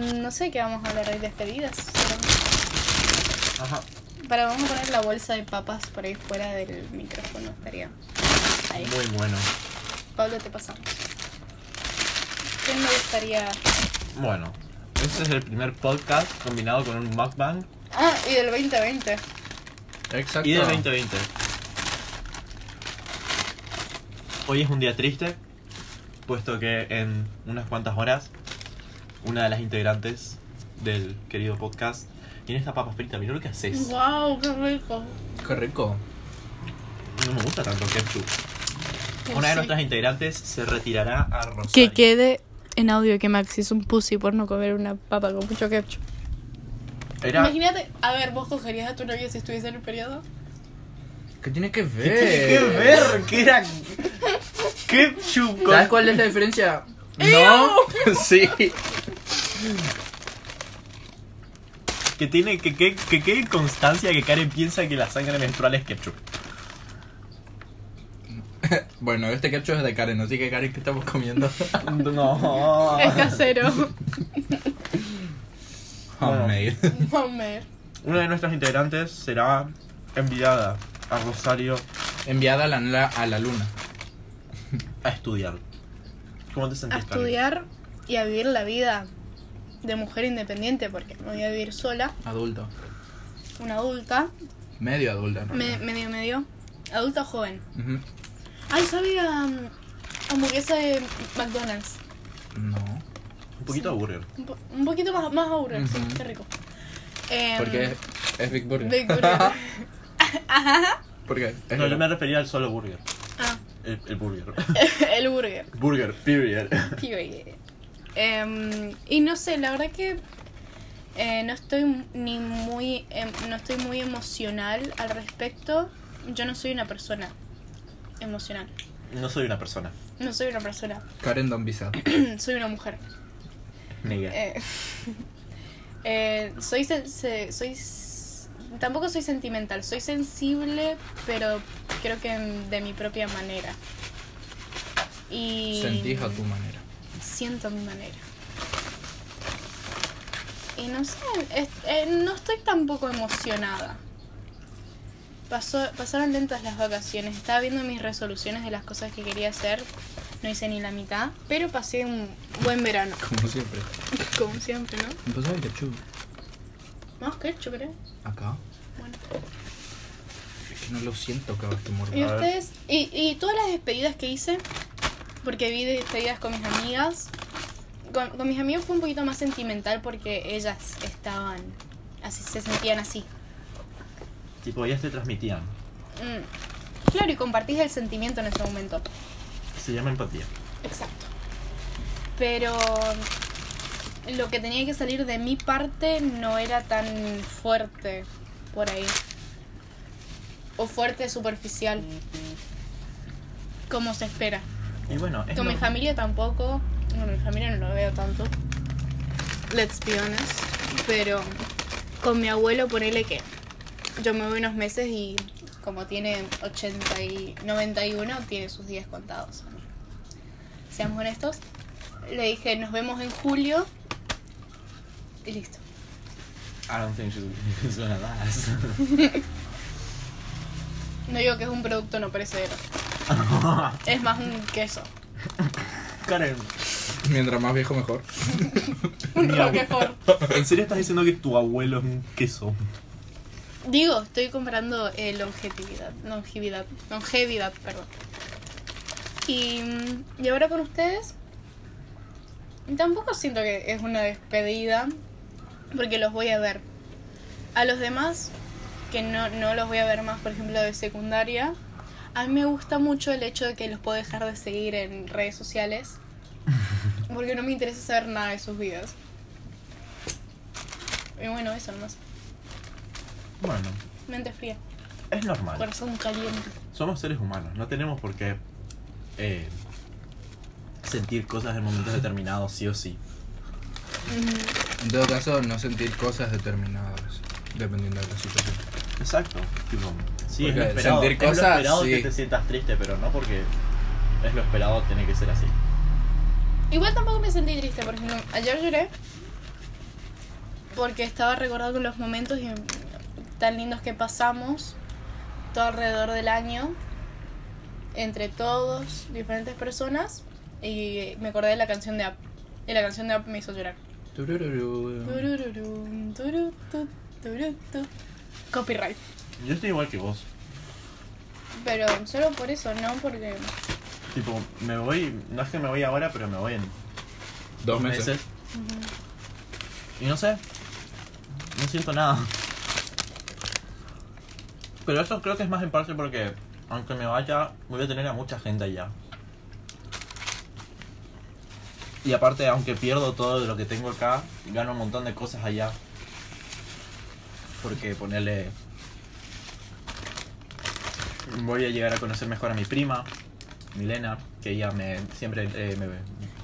No sé qué vamos a hablar hoy, despedidas. Ajá. Para, vamos a poner la bolsa de papas por ahí fuera del micrófono, estaría ahí. Muy bueno. Pablo, te pasamos. ¿Qué me gustaría? Bueno, este es el primer podcast combinado con un mukbang Ah, y del 2020. Exacto. y del 2020. Hoy es un día triste, puesto que en unas cuantas horas una de las integrantes del querido podcast tiene esta papa frita. Mira lo que haces. ¡Wow! ¡Qué rico! Qué rico. No me gusta tanto el ketchup. Que Una de sí. nuestras integrantes se retirará a Rosario. Que quede en audio que Maxi es un pussy por no comer una papa con mucho ketchup. Era... Imagínate, a ver, ¿vos cogerías a tu novia si estuviese en el periodo? ¿Qué tiene que ¿Qué ver? tiene que ver? ¿Qué era? Ketchup. ¿Sabes cuál es la diferencia? No. sí. Que tiene que, que, que quede constancia que Karen piensa que la sangre menstrual es ketchup. Bueno, este ketchup es de Karen, así que Karen, ¿qué estamos comiendo? No. Es casero. Homemade. Homer. Una de nuestras integrantes será enviada a Rosario Enviada a la, a la luna. a estudiar. ¿Cómo te A sentís, Karen? estudiar y a vivir la vida de mujer independiente, porque me voy a vivir sola, Adulto. una adulta, Medio adulta, ¿no? me- medio medio, adulta joven. Ujú. Ay, ¿sabía um, hamburguesa de McDonald's? No. Un poquito de burger. Un, po- un poquito más, más burger, sí, qué rico. Em, Porque es, es Big Burger. Big Burger. ¿Por qué? Es No, yo me refería al solo burger. El, el burger. el burger. burger, period. Period. Em, y no sé, la verdad que eh, no estoy ni muy em, no estoy muy emocional al respecto. Yo no soy una persona emocional. No soy una persona. No soy una persona. Karen Don soy una mujer. Nega. Eh, eh, soy se- soy tampoco soy sentimental. Soy sensible, pero creo que de mi propia manera. Y Sentís a tu manera. siento a mi manera. Y no sé, es- eh, no estoy tampoco emocionada. Pasó, pasaron lentas las vacaciones, estaba viendo mis resoluciones de las cosas que quería hacer, no hice ni la mitad, pero pasé un buen verano, Como siempre. como siempre, ¿no? Me pasó el ketchup. Más que hecho, creo. Acá. Bueno. Es que no lo siento cada vez que ¿Y ustedes? Y, y todas las despedidas que hice, porque vi despedidas con mis amigas. Con, con mis amigos fue un poquito más sentimental porque ellas estaban así, se sentían así. Tipo, ellas te transmitían. Mm. Claro, y compartís el sentimiento en ese momento. Se llama empatía. Exacto. Pero lo que tenía que salir de mi parte no era tan fuerte por ahí. O fuerte superficial. Como se espera. Y bueno, es Con mi familia tampoco. Bueno, mi familia no lo veo tanto. Let's be honest. Pero con mi abuelo, ponele que yo me voy unos meses y como tiene 80 y 91, tiene sus días contados. Seamos honestos. Le dije, nos vemos en julio. Y listo. I don't think she's gonna last. No digo que es un producto no perecedero. Es más un queso. Karen, Mientras más viejo, mejor. Un Roquefort. ¿en serio estás diciendo que tu abuelo es un queso? Digo, estoy comprando eh, longevidad, longevidad, longevidad, perdón. Y, mm, y ahora con ustedes, tampoco siento que es una despedida, porque los voy a ver. A los demás, que no, no los voy a ver más, por ejemplo, de secundaria, a mí me gusta mucho el hecho de que los puedo dejar de seguir en redes sociales, porque no me interesa saber nada de sus vidas. Y bueno, eso nomás. Bueno, Mente fría. es normal. Corazón caliente. Somos seres humanos, no tenemos por qué eh, sentir cosas en momentos determinados, sí o sí. En todo caso, no sentir cosas determinadas. Dependiendo de la situación. Exacto. Tipo, sí, es lo esperado. sentir es cosas, lo esperado que sí. te sientas triste, pero no porque es lo esperado, tiene que ser así. Igual tampoco me sentí triste, por ejemplo, ayer lloré porque estaba recordando los momentos y- tan lindos que pasamos todo alrededor del año entre todos, diferentes personas y me acordé de la canción de App y la canción de App me hizo llorar. Turururu. Turururum, turutu, turutu. Copyright. Yo estoy igual que vos. Pero solo por eso, no porque Tipo, me voy, no es que me voy ahora, pero me voy en Dos meses. Y no sé, no siento nada. Pero eso creo que es más en parte porque, aunque me vaya, voy a tener a mucha gente allá. Y aparte, aunque pierdo todo lo que tengo acá, gano un montón de cosas allá. Porque ponerle... Voy a llegar a conocer mejor a mi prima, Milena, que ella me siempre eh, me,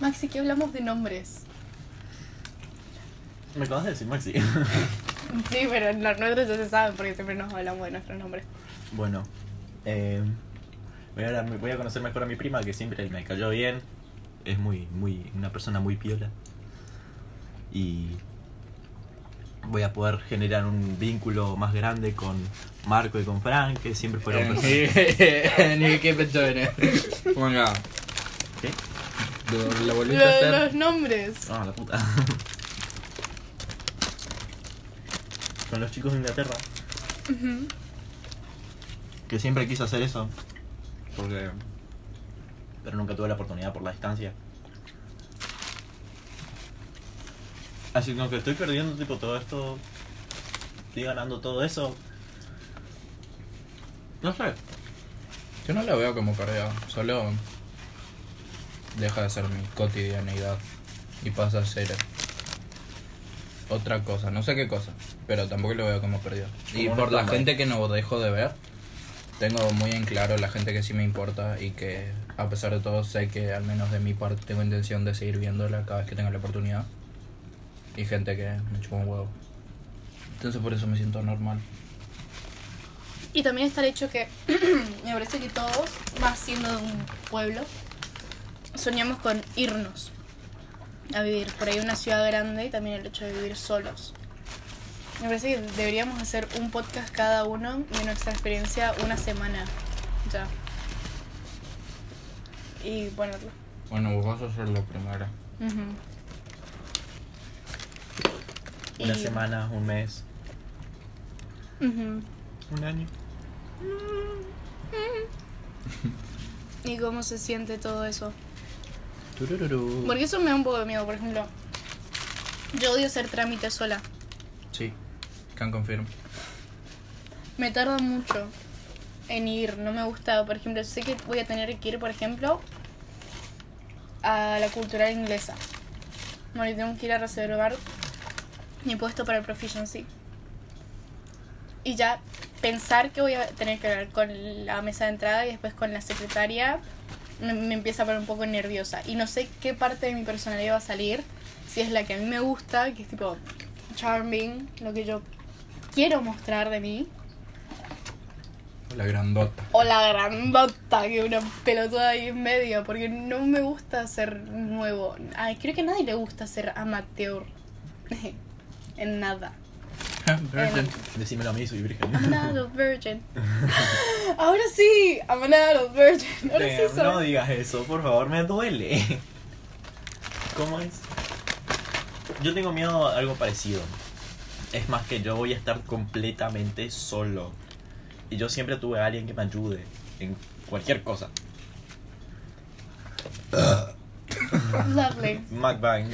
Maxi, que hablamos de nombres. me acabas de decir Maxi. Sí, pero los nuestros ya se saben porque siempre nos hablamos de nuestros nombres. Bueno, eh, voy, a, voy a conocer mejor a mi prima que siempre me cayó bien. Es muy, muy, una persona muy piola. Y voy a poder generar un vínculo más grande con Marco y con Frank, que siempre fueron personas. Ni que pensó en. Venga, ¿Qué? lo, lo Lo volviste a hacer. los nombres. Ah, la puta. con los chicos de Inglaterra, que siempre quise hacer eso. Porque. Pero nunca tuve la oportunidad por la distancia. Así que aunque estoy perdiendo tipo todo esto, estoy ganando todo eso. No sé. Yo no la veo como pérdida, solo deja de ser mi cotidianidad y pasa a ser otra cosa, no sé qué cosa, pero tampoco lo veo como pérdida. Y por la gente que no dejo de ver, tengo muy en claro la gente que sí me importa y que a pesar de todo sé que al menos de mi parte tengo intención de seguir viéndola cada vez que tenga la oportunidad. Y gente que me chupa un huevo. Entonces por eso me siento normal. Y también está el hecho que me parece que todos, más siendo de un pueblo, soñamos con irnos a vivir por ahí una ciudad grande y también el hecho de vivir solos. Me parece que deberíamos hacer un podcast cada uno de nuestra experiencia una semana ya. Y ponerlo. Bueno, vos vas a ser la primera. Ujú. Una Y- semana, un mes, un año. ¿Y cómo se siente todo eso? Turururu. Porque eso me da un poco de miedo, por ejemplo. Yo odio hacer trámites sola. Sí, can confirm. Me tarda mucho en ir, no me gusta. Por ejemplo, sé que voy a tener que ir, por ejemplo, a la cultural inglesa. Tengo que ir a reservar mi puesto para el proficiency. Y ya pensar que voy a tener que hablar con la mesa de entrada y después con la secretaria me empieza a poner un poco nerviosa. Y no sé qué parte de mi personalidad va a salir. Si es la que a mí me gusta, que es tipo charming, lo que yo quiero mostrar de mí. La grandota. O la grandota, que una pelotuda ahí en medio, porque no me gusta ser nuevo. Ay, creo que a nadie le gusta ser amateur. en nada. Virgin. Decímelo a mí, soy virgen. I'm an adult virgin. Ahora sí, I'm an adult virgin. Ahora sí Damn, soy. no digas eso, por favor, me duele. ¿Cómo es? Yo tengo miedo a algo parecido. Es más que yo voy a estar completamente solo. Y yo siempre tuve a alguien que me ayude en cualquier cosa. Lovely. McBang.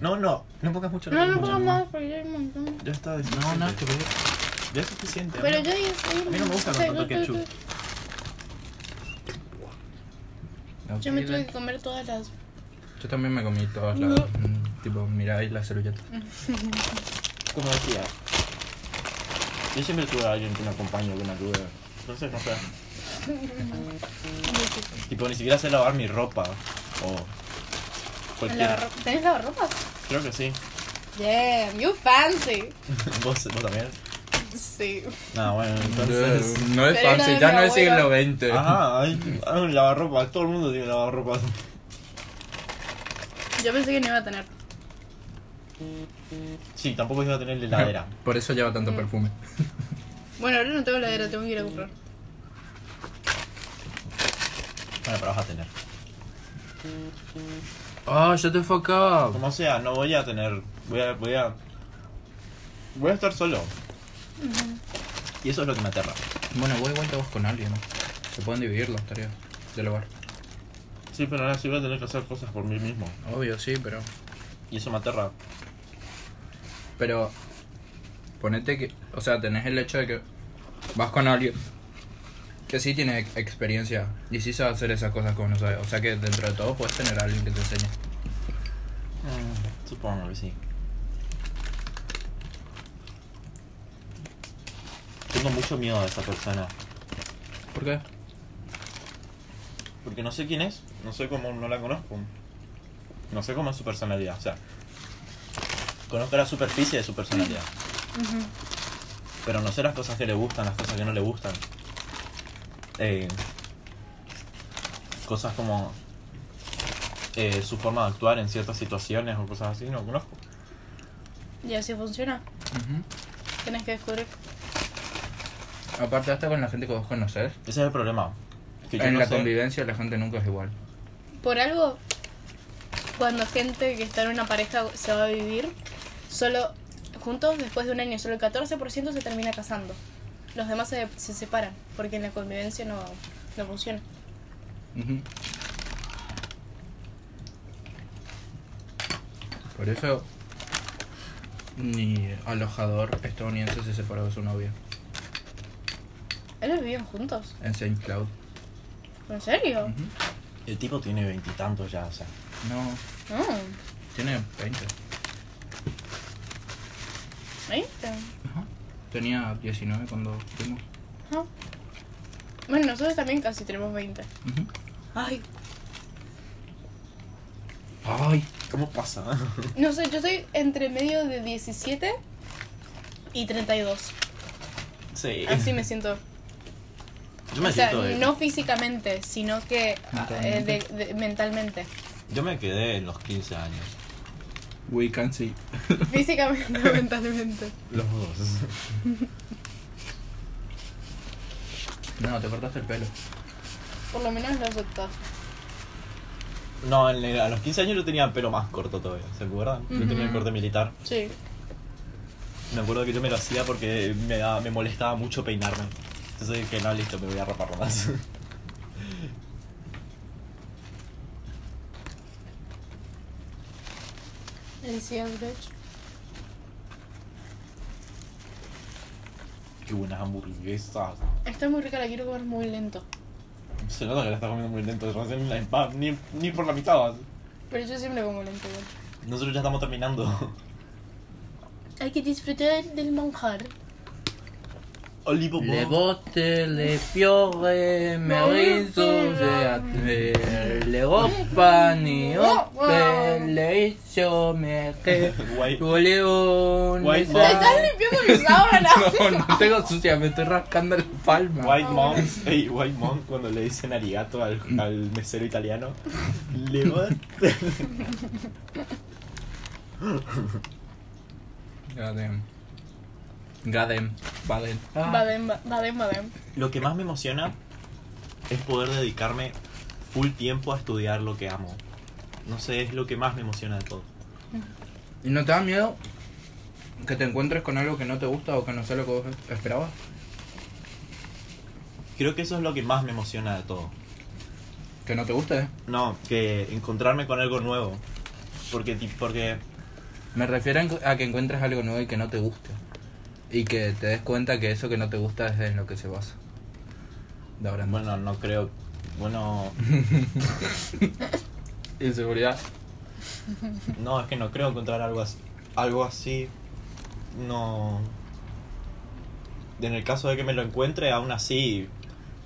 No, no, no pongas mucho No, no puedo más porque ya hay un montón. Ya está No, nada que ver. Ya es suficiente. Pero ¿no? yo ya estoy. A mí no me gusta con tanto ketchup. Yo me tuve que comer todas las. Yo también me comí todas las. Tipo, miráis las servilletas. Como decía, yo siempre tuve a alguien que me acompañe, que me ayude. Entonces, no sé. Tipo, ni siquiera sé lavar mi ropa. O cualquier. ¿Tenés lavarropas? Creo que sí. Damn, you fancy. ¿Vos, ¿Vos también? Sí. No, bueno, entonces. No es Pero de ya no es siglo. XX. Ajá, hay, hay un lavarropa. Todo el mundo tiene lavarropa. Yo pensé que no iba a tener. Sí, tampoco iba a tener la heladera. Por eso lleva tanto Mm. perfume. Bueno, ahora no tengo heladera, tengo que ir a comprar. Bueno, pero vas a tener. Oh, shut the fuck up. Como sea, no voy a tener. Voy a. Voy a. Voy a estar solo. Y eso es lo que me aterra. Bueno, voy igual te vas con alguien. Se pueden dividir las tareas del hogar. Sí, pero ahora sí voy a tener que hacer cosas por mí mismo. Obvio, sí, pero. Y eso me aterra. Pero. Ponete que. O sea, tenés el hecho de que vas con alguien que sí tiene ex- experiencia y sí sabe hacer esas cosas como no sabe. O sea que dentro de todo puedes tener a alguien que te enseñe. Mm, supongo que sí. Tengo mucho miedo de esa persona. ¿Por qué? Porque no sé quién es. No sé cómo, no la conozco. No sé cómo es su personalidad. O sea, conozco la superficie de su personalidad. Pero no sé las cosas que le gustan, las cosas que no le gustan. Eh, cosas como eh, su forma de actuar en ciertas situaciones o cosas así, no conozco. Y así funciona. Tienes que descubrir. Aparte, hasta con la gente que vos conocés, Ese es el problema. Que yo en no la sé- convivencia la gente nunca es igual. Por algo, cuando gente que está en una pareja se va a vivir, solo juntos, después de un año, solo el 14% se termina casando. Los demás se, se separan, porque en la convivencia no, no funciona. Por eso mi alojador estadounidense se separó de su novia ¿Ellos vivían juntos? en Saint Cloud. ¿En serio? El tipo tiene veintitantos ya, o sea. No, No. tiene 20. ¿Veinte? Ajá. Tenía 19 cuando fuimos. Ajá. Bueno, nosotros también casi tenemos 20. Ujú. Ay, Ay, ¿Cómo pasa? no sé, yo estoy entre medio de 17 y 32. sí. Así me siento. Yo me o sea, siento de- no físicamente, sino que ah, eh, Mentalmente. de- de- mentalmente. Yo me quedé en los 15 años. We can see. Físicamente, mentalmente. Los dos. No, te cortaste el pelo. Por lo menos lo aceptas. No, en el- a los 15 años yo tenía el pelo más corto todavía, ¿se acuerdan? Yo tenía el Ujú. corte militar. Sí. Me acuerdo que yo me lo hacía porque me, daba- me molestaba mucho peinarme. Entonces dije, no, listo, me voy a rapar más. Decías, bitch. Qué buenas hamburguesas. Está muy rica, la quiero comer muy lento. Se nota que la estás comiendo muy lento, la- va, ni, ni por la mitad. Pero yo siempre como lento. Nosotros ya estamos terminando. Hay que disfrutar del manjar. Olivo Le botte, le fiore, merizo, le le opani, ope, le hizo, me que, White, León, White ¡Te Mom. estás limpiando mi sábana! No, no tengo sucia, me estoy rascando la palma. White Mom, ey, White Mom, cuando le dicen arigato al, al mesero italiano, le botte. Gadem. Gadem. Baden. Ah. Badem, ba- badem, badem. Lo que más me emociona es poder dedicarme full tiempo a estudiar lo que amo. No sé, es lo que más me emociona de todo. ¿Y no te da miedo que te encuentres con algo que no te gusta o que no sea lo que vos esperabas? Creo que eso es lo que más me emociona de todo. Que no te guste. No, que encontrarme con algo nuevo. Porque, porque Me refiero a que encuentres algo nuevo y que no te guste. Y que te des cuenta que eso que no te gusta es en lo que se basa. De ahora en más. bueno, no creo. Bueno, Inseguridad. no, es que no creo encontrar algo así. Algo así. No. En el caso de que me lo encuentre, aún así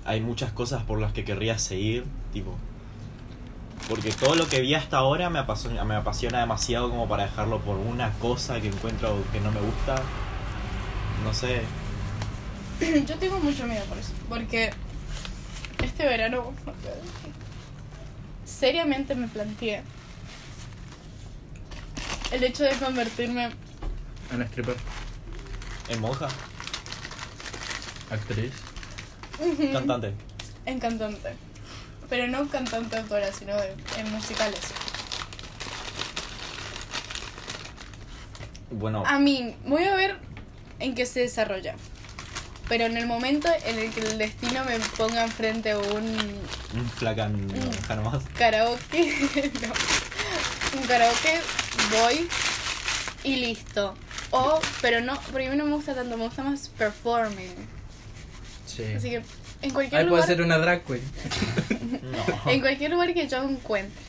hay muchas cosas por las que querría seguir. Tipo. Porque todo lo que vi hasta ahora me apasiona, me apasiona demasiado como para dejarlo por una cosa que encuentro que no me gusta. No sé. Yo tengo mucho miedo por eso. Porque este verano, seriamente me planteé El hecho de convertirme En stripper, ¿En monja? actriz. Cantante. en cantante. Pero no cantante autora, sino de- en musicales. Bueno, A mí, voy a ver en qué se desarrolla. Pero en el momento en el que el destino me ponga enfrente a un un flacan nomás. karaoke, no. Un karaoke, voy y listo. O, pero no, porque a mí no me gusta tanto, me gusta más performing. Sí. Así que en cualquier Ahí puede lugar, ser una drag queen. No. en cualquier lugar que yo encuentre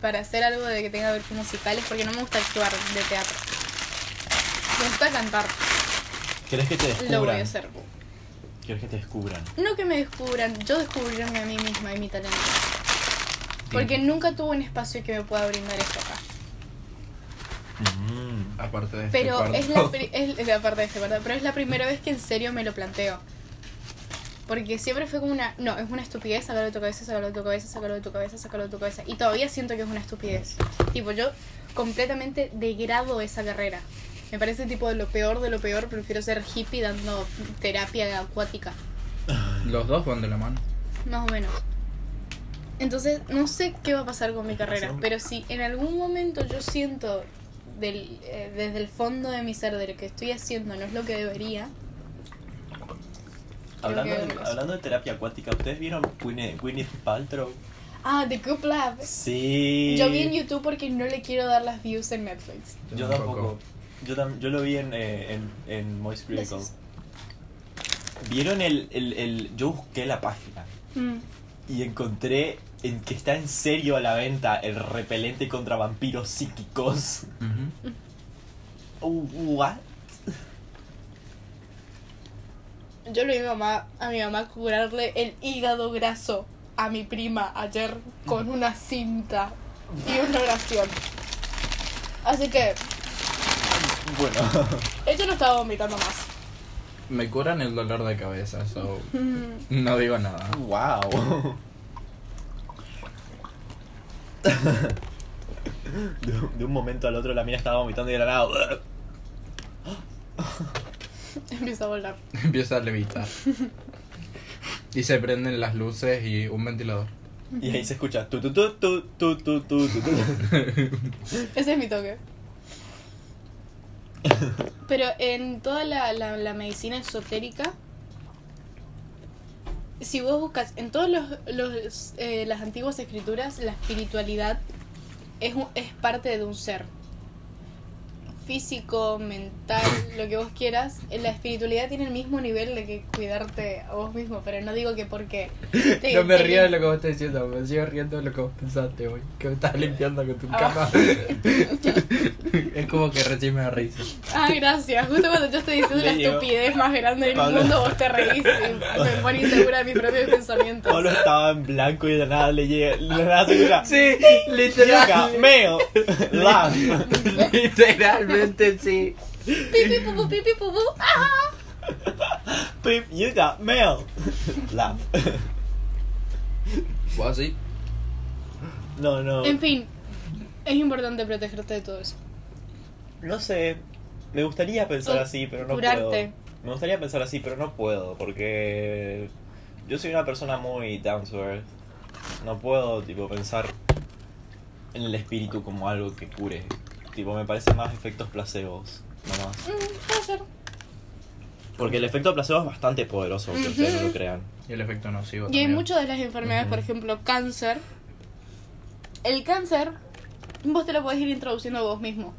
para hacer algo de que tenga que ver con musicales, porque no me gusta actuar de teatro. Me gusta cantar, ¿Querés que te lo voy a descubran? hacer. ¿Querés que te descubran? No que me descubran, yo descubrirme a mí misma y mi talento. Porque nunca tuve un espacio que me pueda brindar esto acá. Mm. Aparte de este Pero cuarto. es la, pri- es, es la parte de este, ¿verdad? Pero es la primera vez que en serio me lo planteo. Porque siempre fue como una... No, es una estupidez, sacarlo de tu cabeza, sacarlo de tu cabeza, sacarlo de tu cabeza, sacarlo de tu cabeza. Y todavía siento que es una estupidez. Tipo, yo completamente degrado esa carrera. Me parece tipo de lo peor de lo peor. Prefiero ser hippie dando terapia acuática. Los dos van de la mano. Más o menos. Entonces, no sé qué va a pasar con mi carrera, pero si en algún momento yo siento del, eh, desde el fondo de mi ser de lo que estoy haciendo no es lo que debería, Hablando, que de, hablando de terapia acuática, ¿ustedes vieron Gwyneth, Gwyneth Paltrow? ah, The Goop Lab. Sí. Yo vi en YouTube porque no le quiero dar las views en Netflix. Yo tampoco. Yo, tam- yo lo vi en, eh, en, en Moist Critical. ¿Vieron el, el, el... Yo busqué la página Mm. y encontré en que está en serio a la venta el repelente contra vampiros psíquicos. ¿What? Yo le vi a mi mamá, a mi mamá curarle el hígado graso a mi prima ayer con una cinta y una oración. Así que Bueno. ella no estaba vomitando más. Me curan el dolor de cabeza, so Mm. no digo nada. Wow. De, de un momento al otro la mina estaba vomitando y de la nada. Empieza a volar. Empieza a levitar. Y se prenden las luces y un ventilador. Y ahí se escucha tu tu tu tu tu tu, tu. Ese es mi toque. Pero en toda la, la, medicina esotérica, si vos buscas en todas los, los, eh, las antiguas escrituras, la espiritualidad es, es parte de un ser. Físico, mental, lo que vos quieras. La espiritualidad tiene el mismo nivel de que cuidarte a vos mismo, pero no digo que porque... te- No me te- río de lo que vos estás diciendo, me sigo riendo de lo que vos pensaste hoy. Que me estás limpiando con tu Ah. cama. es como que recién me da risa. Ah, gracias. Justo cuando yo estoy diciendo la estupidez más grande del Pablo. mundo, vos te reís y me pone insegura de mis propios pensamientos. Pablo estaba en blanco y de nada le llega. De nada se. Sí, literal, meo, laugh. Literalmente sí. Pipi, pupu, pipi, pupu. ¡Ah! Pip, you got mail. Laugh. ¿Vos así? No, no. En fin, es importante protegerte de todo eso. No sé. Me gustaría pensar O así, pero no curarte. puedo. Me gustaría pensar así, pero no puedo, porque yo soy una persona muy down to earth. No puedo, tipo, pensar en el espíritu como algo que cure. Tipo, me parece más efectos placebos, nomás. Mm, puede ser. Porque el efecto placebo es bastante poderoso, aunque ustedes no lo crean. Y el efecto nocivo Y hay también. muchas de las enfermedades, por ejemplo, cáncer. El cáncer, vos te lo podés ir introduciendo vos mismo.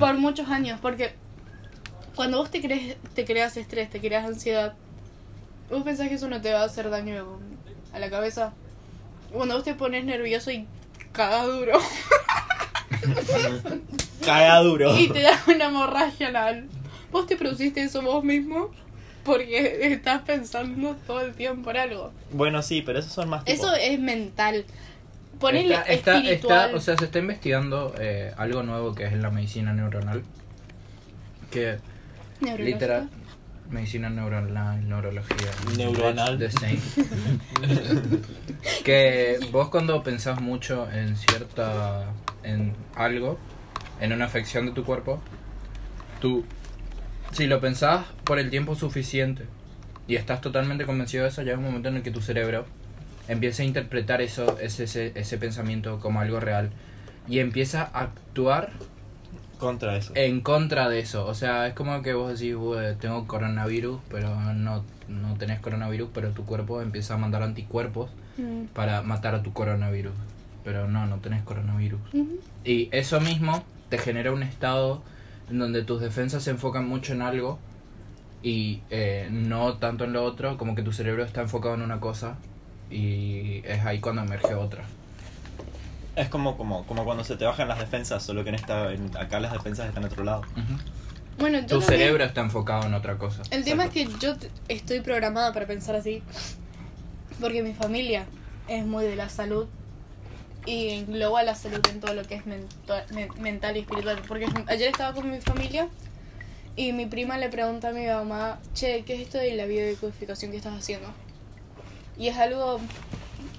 Por muchos años, porque cuando vos te, crees, te creas estrés, te creas ansiedad, vos pensás que eso no te va a hacer daño a la cabeza. Cuando vos te pones nervioso y cagas duro Caga duro. y te da una hemorragia anal, vos te produciste eso vos mismo porque estás pensando todo el tiempo en algo. Bueno, sí, pero esos son más tipo... Eso es mental. Ponele está, está, espiritual. está- o sea, se está investigando eh, algo nuevo que es en la medicina neuronal. Que literal. Medicina neuronal, neurología. Neuronal. The same. que vos cuando pensás mucho en cierta. En algo, en una afección de tu cuerpo, tú, si lo pensás por el tiempo suficiente y estás totalmente convencido de eso, llega un momento en el que tu cerebro empieza a interpretar eso, ese, ese, ese pensamiento como algo real y empieza a actuar Contra eso. en contra de eso. O sea, es como que vos decís, "Ué, tengo coronavirus, pero no, no tenés coronavirus, pero tu cuerpo empieza a mandar anticuerpos Mm. para matar a tu coronavirus. Pero no, no tenés coronavirus. Y eso mismo te genera un estado en donde tus defensas se enfocan mucho en algo y eh, no tanto en lo otro, como que tu cerebro está enfocado en una cosa y es ahí cuando emerge otra. Es como, como, como cuando se te bajan las defensas, solo que en esta, en- acá las defensas están en otro lado. Bueno, yo Tu también- cerebro está enfocado en otra cosa. El tema es que yo estoy programada para pensar así. Porque mi familia es muy de la salud. Y engloba la salud en todo lo que es mento- men- mental y espiritual. Porque ayer estaba con mi familia. Y mi prima le pregunta a mi mamá, che, ¿qué es esto de la biodecodificación que estás haciendo? Y es algo,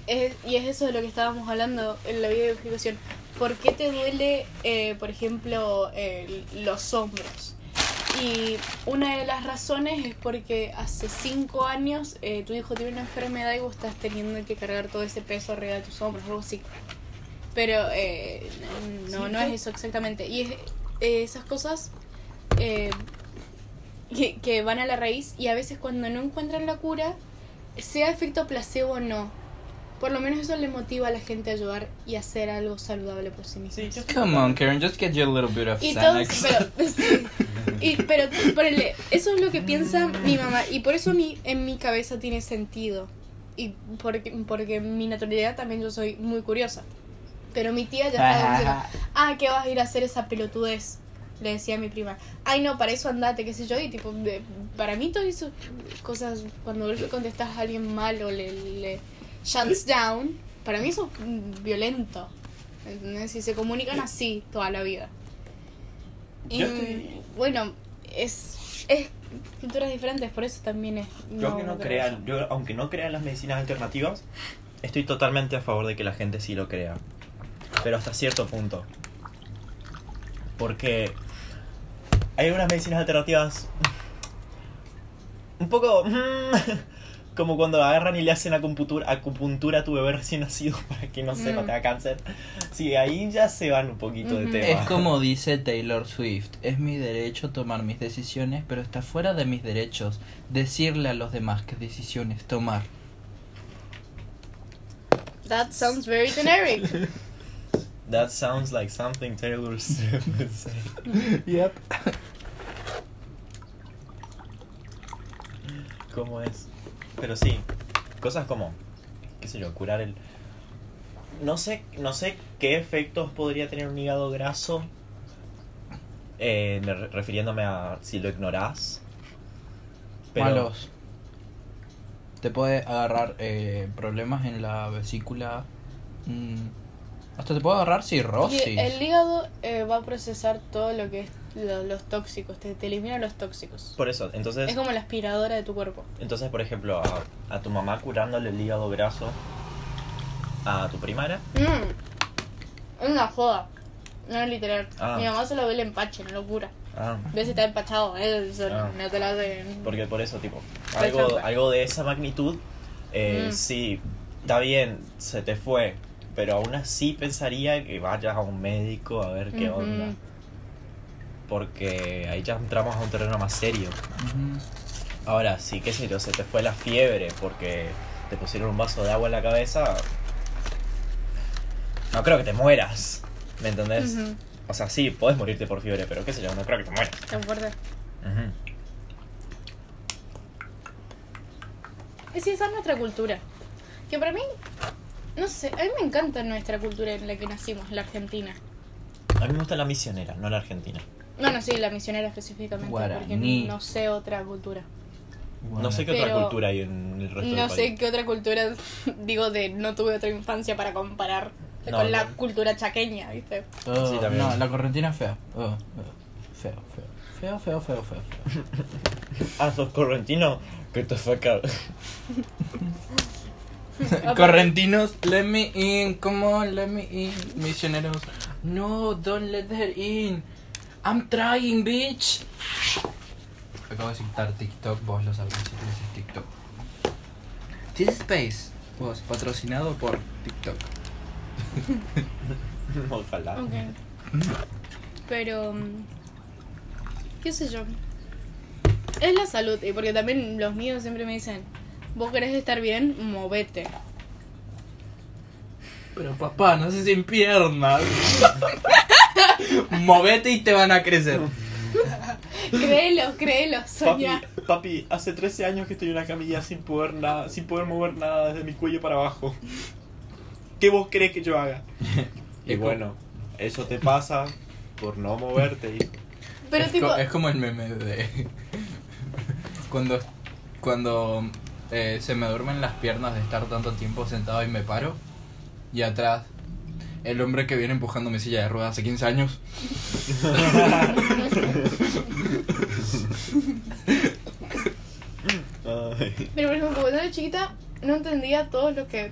es, y es eso de lo que estábamos hablando en la biodecodificación. ¿Por qué te duele, eh, por ejemplo, los hombros? Y una de las razones es porque hace cinco años eh, tu hijo tiene una enfermedad y vos estás teniendo que cargar todo ese peso arriba de tus hombros, algo así. Pero eh, no, no es eso exactamente. Y es, eh, esas cosas eh, que, que van a la raíz y a veces cuando no encuentran la cura, sea efecto placebo o no, por lo menos eso le motiva a la gente a ayudar y a hacer algo saludable por sí mismo. Sí, yo- Come on, Karen, just get you a little bit of Y todos, Xanax. pero, sí. y, pero ponele, eso es lo que piensa mi mamá y por eso mi, en mi cabeza tiene sentido. Y porque, porque mi naturalidad también yo soy muy curiosa. Pero mi tía ya estaba diciendo, ah, ¿qué vas a ir a hacer esa pelotudez? Le decía a mi prima, ay no, para eso andate, qué sé yo, y tipo, de- para mí todo eso, cosas, cuando vos le contestas a alguien mal o le, le shuts down, para mí eso es violento, ¿entendés? Si se comunican así toda la vida. Y estoy- bueno, es, es culturas diferentes, por eso también es... Yo aunque no eso. yo aunque no crea en las medicinas alternativas, estoy totalmente a favor de que la gente sí lo crea. Pero hasta cierto punto. Porque hay unas medicinas alternativas un poco mm, como cuando agarran y le hacen acupuntura, acupuntura a tu bebé recién nacido para que no no Mm. te haga cáncer. Sí, ahí ya se van un poquito de Ujú. tema. Es como dice Taylor Swift, es mi derecho tomar mis decisiones, pero está fuera de mis derechos decirle a los demás qué decisiones tomar. That sounds very generic. That sounds like something Taylor Swift would say. Yep. ¿Cómo es? Pero sí, cosas como, qué sé yo, curar el... No sé, no sé qué efectos podría tener un hígado graso, eh, me re- refiriéndome a si lo ignorás. Pero, Malos. Te puede agarrar eh, problemas en la vesícula. mm, hasta te puede agarrar cirrosis. Y el hígado eh, va a procesar todo lo que es lo- los tóxicos, te, te elimina los tóxicos. Por eso, entonces, Es como la aspiradora de tu cuerpo. entonces por ejemplo, a, a tu mamá curándole el hígado graso a tu prima era. Mm. Es una joda. No es literal. Ah. Mi mamá se lo ve el empache, no lo cura. Ah, Ves si está empachado, ¿eh? Eso Ah. no te lo hacen. Porque por eso, tipo, algo, algo de esa magnitud, eh, Mm. sí, está bien, se te fue, pero aún así pensaría que vayas a un médico a ver qué onda. Porque ahí ya entramos a un terreno más serio. Ahora, sí, qué sé yo, se te fue la fiebre porque te pusieron un vaso de agua en la cabeza. No creo que te mueras, ¿me entendés? O sea, sí, puedes morirte por fiebre, pero qué sé yo, no creo que te mueras. Tan fuerte. Sí, esa es nuestra cultura. Que para mí, no sé, a mí me encanta nuestra cultura en la que nacimos, la Argentina. A mí me gusta la misionera, no la argentina. Bueno, sí, la misionera específicamente, porque Guaraní. no sé otra cultura. No sé qué otra Pero- cultura hay en el resto No del sé país. qué otra cultura, digo, de no tuve otra infancia para comparar No, con la no. cultura chaqueña, ¿viste? Oh, Sí, también. No, la correntina es fea. Oh, oh. Feo, feo. Feo, feo, feo, feo. feo. Ah, sos correntino. Que te saca. Correntinos, let me in, come on, let me in. Misioneros, No, don't let her in. I'm trying, bitch. Acabo de citar TikTok, vos lo sabés si tienes TikTok. This Space, vos, patrocinado por TikTok. Ojalá. Ok. Pero. mm, ¿Qué sé yo? Es la salud, y porque también los míos siempre me dicen: Vos querés estar bien, movete. Pero papá, no sé sin piernas. Movete y te van a crecer. Créelo, créelo, soñá. papi, hace 13 años que estoy en una camilla sin poder nada, sin poder mover nada desde mi cuello para abajo. ¿Qué vos crees que yo haga? Y bueno, eso te pasa por no moverte. hijo. Pero es, tipo. co- es como el meme de. cuando cuando eh, se me duermen las piernas de estar tanto tiempo sentado y me paro. Y atrás, el hombre que viene empujando mi silla de ruedas hace 15 años. Pero por ejemplo, cuando era chiquita, no entendía todos los que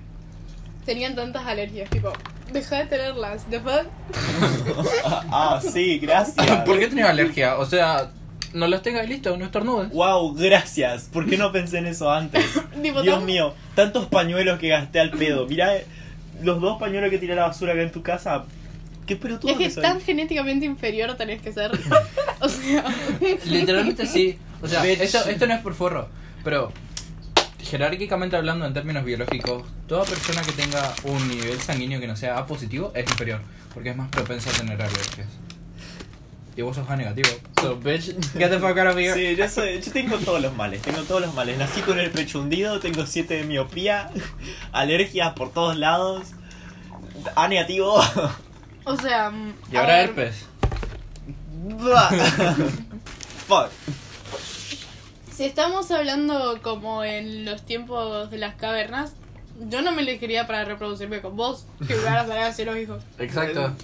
tenían tantas alergias. Tipo, deja de tenerlas. The fuck? ah, sí, gracias. ¿Por qué tenía alergia? O sea, no las tengas y listo, no estornudes. Wow, gracias. ¿Por qué no pensé en eso antes? Dios mío, tantos pañuelos que gasté al pedo. Mirá los dos pañuelos que tiré a la basura acá en tu casa. Qué pelotudo Es que que soy. tan genéticamente inferior tenés que ser. o sea. Literalmente sí. O sea, esto, esto no es por forro, pero jerárquicamente hablando en términos biológicos, toda persona que tenga un nivel sanguíneo que no sea A positivo es inferior, porque es más propensa a tener alergias. Y vos sos A negativo. So, bitch, get the fuck out of here. Sí, yo, soy, yo tengo todos los males, tengo todos los males. Nací con el pecho hundido, tengo 7 de miopía, alergias por todos lados, A negativo. O sea. Y a ahora ver, herpes. Fuck. Si estamos hablando como en los tiempos de las cavernas, yo no me elegiría para reproducirme con vos, que me van a salir así los hijos. Exacto.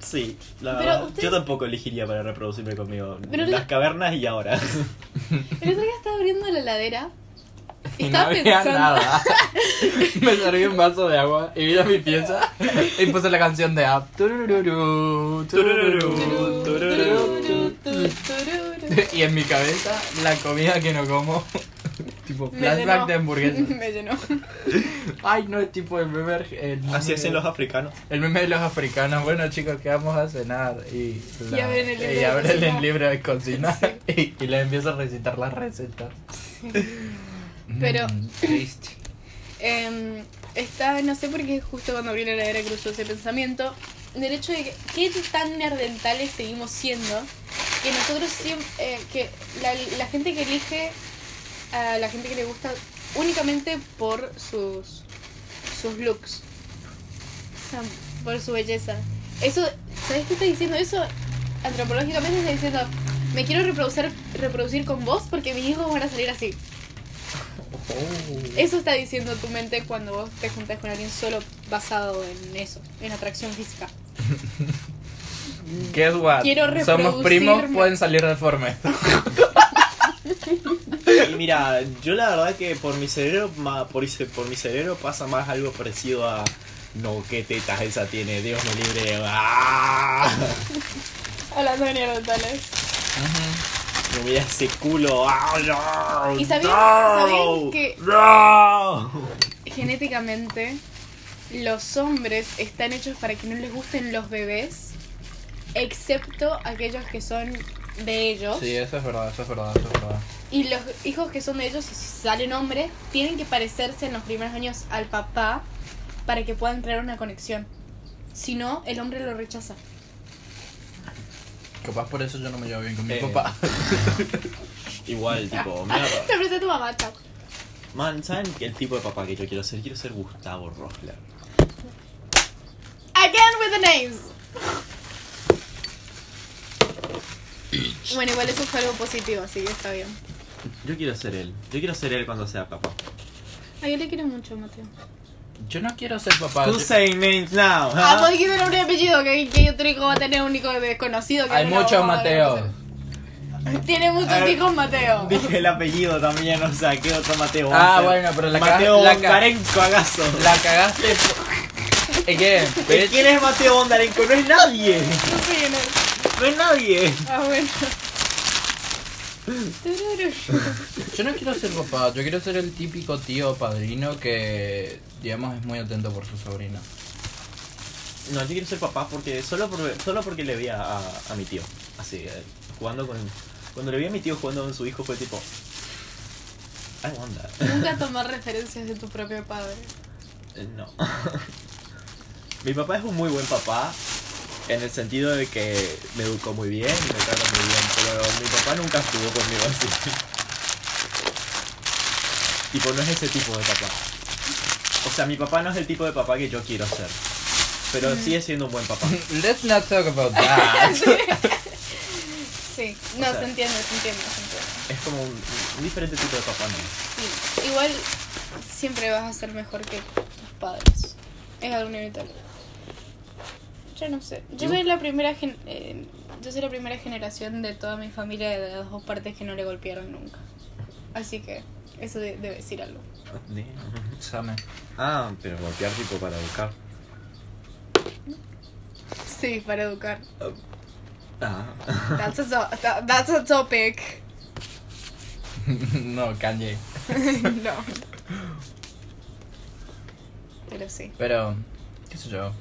Sí, la Pero verdad. Yo tampoco elegiría para reproducirme conmigo. Pero Las la- cavernas y ahora. El otro día estaba abriendo la heladera. Y no Estaba había pensando. nada. Me serví un vaso de agua y vine a mi pieza y puse la canción de App. Turururu, turururu, turururu. Y en mi cabeza, la comida que no como. tipo flashback de hamburguesa. Me llenó. Ay, no, es tipo el meme. El meme, Así hacen los africanos. El meme de los africanos. Bueno, chicos, ¿qué vamos a cenar? Y, Y abren el libro y de abren el libro de cocina. Sí. Y, y les empiezo a recitar las recetas. Pero- Mm, triste. Em, está, no sé por qué justo cuando abrí la heladera cruzó ese pensamiento. Del hecho de que qué tan nerdentales seguimos siendo que nosotros siempre. que la, la gente que elige a la gente que le gusta únicamente por sus. sus looks. O sea, por su belleza. Eso, ¿sabes qué está diciendo? Eso antropológicamente está diciendo. Me quiero reproducir, reproducir con vos porque mis hijos van a salir así. Eso está diciendo tu mente cuando vos te juntas con alguien solo basado en eso, en atracción física. Guess what? Quiero Somos primos, pueden salir deformes. Y mira, yo la verdad que por mi cerebro, por, por mi cerebro pasa más algo parecido a. No, qué tetas esa tiene, Dios me libre. ¡Ah! Hablando de neandertales. No mira ese culo. ¡Ah, no! ¿Y sabían- ¡No! que- ¡No! Genéticamente, los hombres están hechos para que no les gusten los bebés, excepto aquellos que son de ellos. Sí, eso es verdad, eso es verdad, eso es verdad. Y los hijos que son de ellos, si salen hombres, tienen que parecerse en los primeros años al papá para que puedan crear una conexión. Si no, el hombre lo rechaza. Capaz por eso yo no me llevo bien con mi Eh. papá. Igual, tipo, mierda. Te presento a tu mamá, chao. Man, ¿saben el tipo de papá que yo quiero ser? Quiero ser Gustavo Rosler. Again with the names. Bueno, igual eso fue algo positivo, así que está bien. Yo quiero ser él. Yo quiero ser él cuando sea papá. Ay, yo le quiero mucho, Mateo. Yo no quiero ser papá. Yo- saying names now? Ah, huh? pues dijiste nombre y apellido, que, que otro hijo va a tener un hijo desconocido. Que Hay no muchos conocer. Tiene muchos ver, hijos, Mateo. Dije el apellido también, o sea, ¿qué otro Mateo? Ah, bueno, pero la Mateo ca- la ca- Bondarenko, ¿acaso? La cagaste. Again, bitch. ¿Quién es Mateo Bondarenko? No es nadie. No sé quién es. No es nadie. Ah, bueno. Yo no quiero ser papá, yo quiero ser el típico tío padrino que, digamos, es muy atento por su sobrina. No, yo quiero ser papá porque solo, por, solo porque le vi a, a, a mi tío. Así, eh, jugando con... Cuando le vi a mi tío jugando con su hijo fue tipo... I want that. Nunca tomar referencias de tu propio padre. Eh, No. Mi papá es un muy buen papá en el sentido de que me educó muy bien y me trata muy bien, pero mi papá nunca estuvo conmigo así. Tipo, no es ese tipo de papá. O sea, mi papá no es el tipo de papá que yo quiero ser. Pero sigue siendo un buen papá. Let's not talk about that. Sí, no, O sea- se entiende, se entiende, se entiende. Es como un, un diferente tipo de papá, ¿no? Sí. Igual siempre vas a ser mejor que tus padres. Es algo inevitable. Yo no sé. Yo soy la primera gen- eh, yo soy la primera generación de toda mi familia de las dos partes que no le golpearon nunca. Así que eso de- debe decir algo. Same. Ah, pero golpear tipo para educar. Sí, para educar. Ah. That's a, to- that's a topic. no, Kanye. no. Pero sí. Pero, qué sé yo.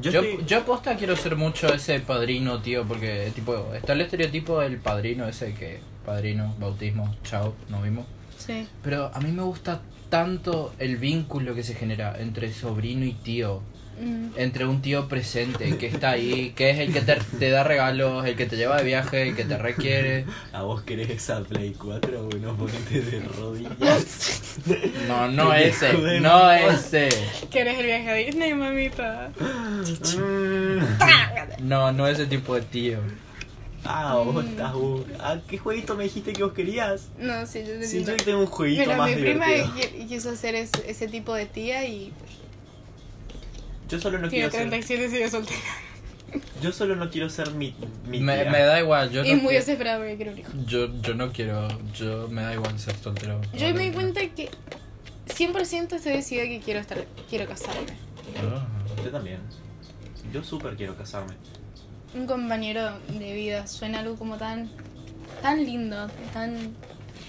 Yo, Yo, estoy- yo posta quiero ser mucho ese padrino, tío, porque tipo, está el estereotipo del padrino ese que, padrino, bautismo, chao, nos vimos. Sí. Pero a mí me gusta tanto el vínculo que se genera entre sobrino y tío. Mm. Entre un tío presente que está ahí, que es el que te, te da regalos, el que te lleva de viaje, el que te requiere. ¿A vos querés esa Play 4 o no ponete de rodillas? No, no ese, no ese. ¿Quieres el viaje a Disney, mamita? Mm. No, no ese tipo de tío. Ah, vos estás bu- Ah, ¿qué jueguito me dijiste que vos querías? No, sí, yo te Sí, yo tengo un jueguito Mira, más mi prima divertido. quiso ser ese, ese tipo de tía y Yo solo no tiene quiero ser. 37 y sigue soltera. Yo solo no quiero ser mi, mi Me, tía. me da igual, yo y no muy quiero- desesperada porque quiere un hijo. Yo, yo no quiero, yo me da igual ser soltero. Yo me di cuenta que 100% estoy decidida que quiero estar, quiero casarme. Ah. Yo también. Yo súper quiero casarme. Un compañero de vida suena algo como tan, tan lindo, tan...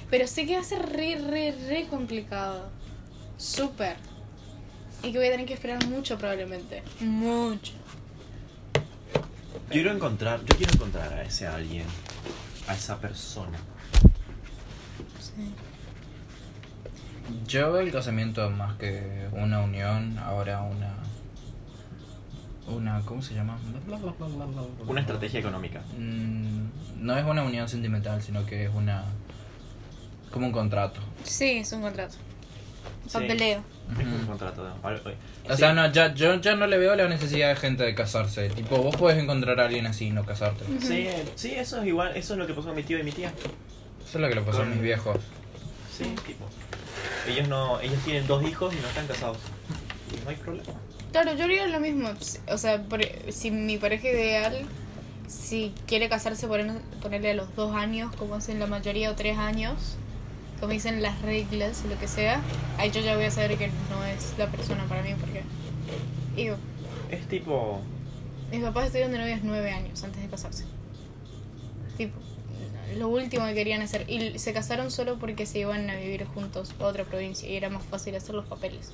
Pero sé que va a ser re, re, re complicado. Súper. Y que voy a tener que esperar mucho probablemente. Mucho. Quiero encontrar, yo quiero encontrar a ese alguien, a esa persona. Sí. Yo veo el casamiento más que una unión, ahora una. Una. ¿Cómo se llama? Una estrategia económica. Mm, no es una unión sentimental, sino que es una. como un contrato. Sí, es un contrato. Sí. Papeleo. Es un contrato. O sea, no, ya, yo ya no le veo la necesidad de gente de casarse. Tipo, vos podés encontrar a alguien así y no casarte. Sí, sí, eso es igual, eso es lo que pasó con mi tío y mi tía. Eso es lo que le pasó a mis viejos. Sí, tipo. Ellos no, ellos tienen dos hijos y no están casados. Y no hay problema. Claro, yo haría lo mismo. O sea, por- si mi pareja ideal, si quiere casarse, poner- ponerle a los dos años, como hacen la mayoría, o tres años, como dicen las reglas lo que sea, ahí yo ya voy a saber que no es la persona para mí, porque. Digo, Es tipo. mis papás estuvieron de novios nueve años antes de casarse. Tipo, lo último que querían hacer. Y se casaron solo porque se iban a vivir juntos a otra provincia y era más fácil hacer los papeles.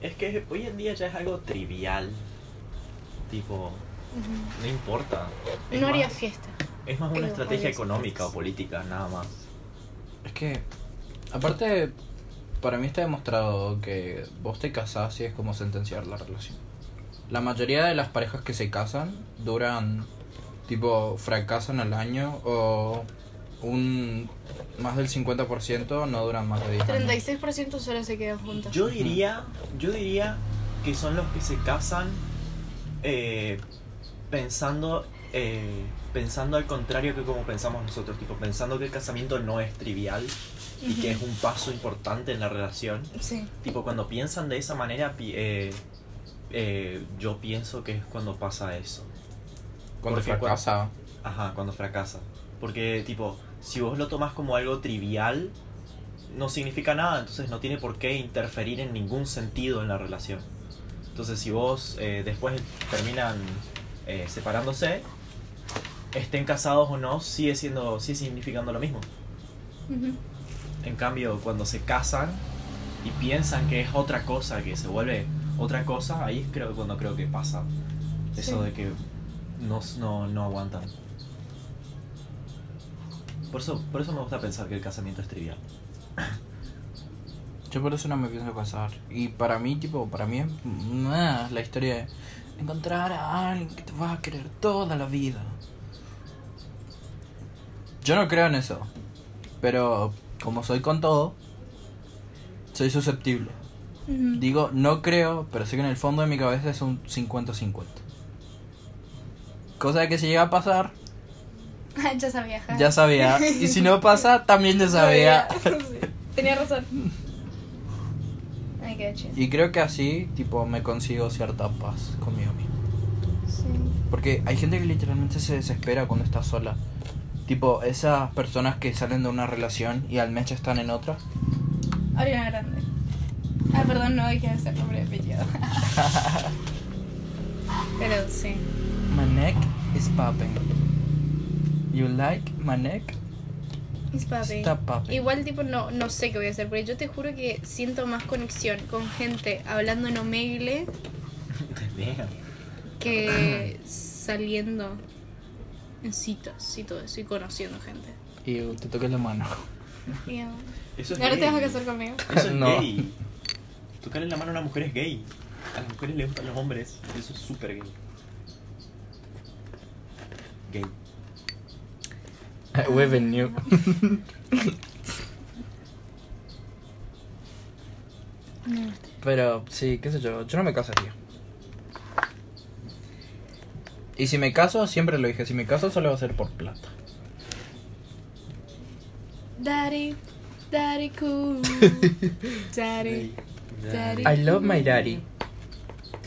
Es que hoy en día ya es algo trivial. Tipo. No importa. Es No haría más- fiesta. Es más una Pero estrategia económica o política, nada más. Es que, aparte, para mí está demostrado que vos te casás y es como sentenciar la relación. La mayoría de las parejas que se casan duran, tipo, fracasan al año o un más del 50% no duran más de 10 años. 36% solo se quedan juntos. Yo diría, yo diría que son los que se casan eh, pensando eh, pensando al contrario que como pensamos nosotros, tipo pensando que el casamiento no es trivial y que es un paso importante en la relación. Sí. Tipo cuando piensan de esa manera, eh, eh, yo pienso que es cuando pasa eso. Cuando Porque fracasa. Ajá, cuando fracasa. Porque, tipo, si vos lo tomas como algo trivial, no significa nada, entonces no tiene por qué interferir en ningún sentido en la relación. Entonces, si vos eh, después terminan eh, separándose, estén casados o no, sigue siendo, sigue significando lo mismo. Ujú. En cambio, cuando se casan y piensan que es otra cosa, que se vuelve otra cosa, ahí es creo, cuando creo que pasa eso Sí. de que no, no, no aguantan. Por eso, por eso me gusta pensar que el casamiento es trivial. Yo por eso no me pienso casar. Y para mí, tipo, para mí es nah, la historia de encontrar a alguien que te va a querer toda la vida. Yo no creo en eso. Pero como soy con todo, soy susceptible. Digo, no creo, pero sé que en el fondo de mi cabeza es un 50-50. Cosa de que si llega a pasar, ya sabía. ja. ya sabía. Y si no pasa, también ya sabía. Tenía razón. Y creo que así, tipo, me consigo cierta paz conmigo mismo. Sí. Porque hay gente que literalmente se desespera cuando está sola. Tipo, esas personas que salen de una relación y al mes ya están en otra. Ariana Grande. Ah, perdón, no hay que hacer nombre de apellido. Pero sí. My neck is popping. You like my neck? It's papi. Está papi. Igual tipo no, no sé qué voy a hacer, porque yo te juro que siento más conexión con gente hablando en omegle que saliendo en citas y todo eso y conociendo gente. Y te toqué la mano. Y, Eso es ahora te gay. vas a casar conmigo. Eso es No. gay. Tocarle la mano a una mujer es gay. A las mujeres les gustan los hombres. Eso es súper gay. Gay. We've knew. No. Pero sí, qué sé yo, yo no me casaría. Y si me caso, siempre lo dije, si me caso solo va a ser por plata. Daddy, daddy cool. Daddy, daddy. I love my daddy.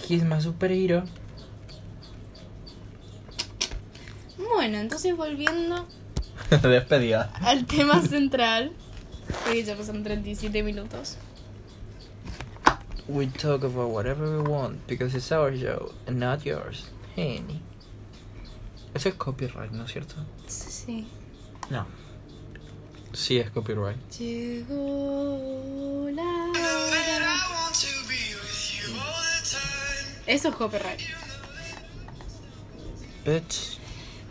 He's my superhero. Bueno, entonces volviendo Despedida. al tema central. Porque ya pasaron 37 minutos. We talk about whatever we want because it's our show and not yours. Henny. Eso es copyright, ¿no es cierto? Sí. No. Sí, es copyright. Llegó la hora. Eso es copyright. Bitch.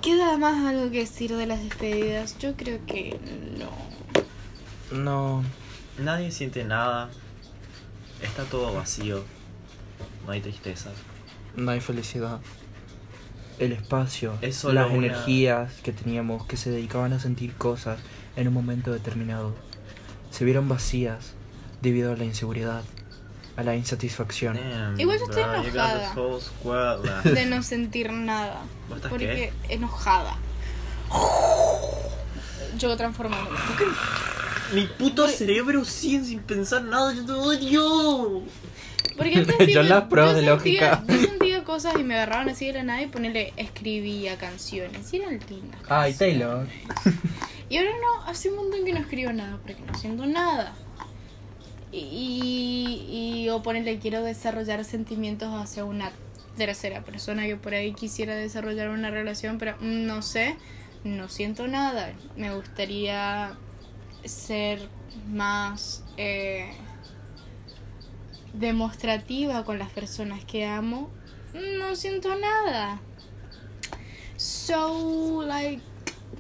¿Queda más algo que decir de las despedidas? Yo creo que no. No. Nadie siente nada. Está todo vacío. No hay tristeza. No hay felicidad. El espacio, Es las una- energías que teníamos que se dedicaban a sentir cosas en un momento determinado, se vieron vacías debido a la inseguridad, a la insatisfacción. Damn, Igual yo estoy enojada. De no sentir nada. ¿Vos estás Porque enojada. Yo transformando. Mi puto cerebro sigue sin pensar nada. Yo te odio. Porque antes Yo las pruebas de sentía- lógica. Yo cosas y me agarraban así de la nada y ponerle escribía canciones. Y eran lindas. Ay, canciones. Taylor. Y ahora no, hace un montón que no escribo nada porque no siento nada. Y, y o ponerle quiero desarrollar sentimientos hacia una tercera persona que por ahí quisiera desarrollar una relación, pero mm, no sé, no siento nada. Me gustaría ser más eh, demostrativa con las personas que amo. No siento nada. So, like,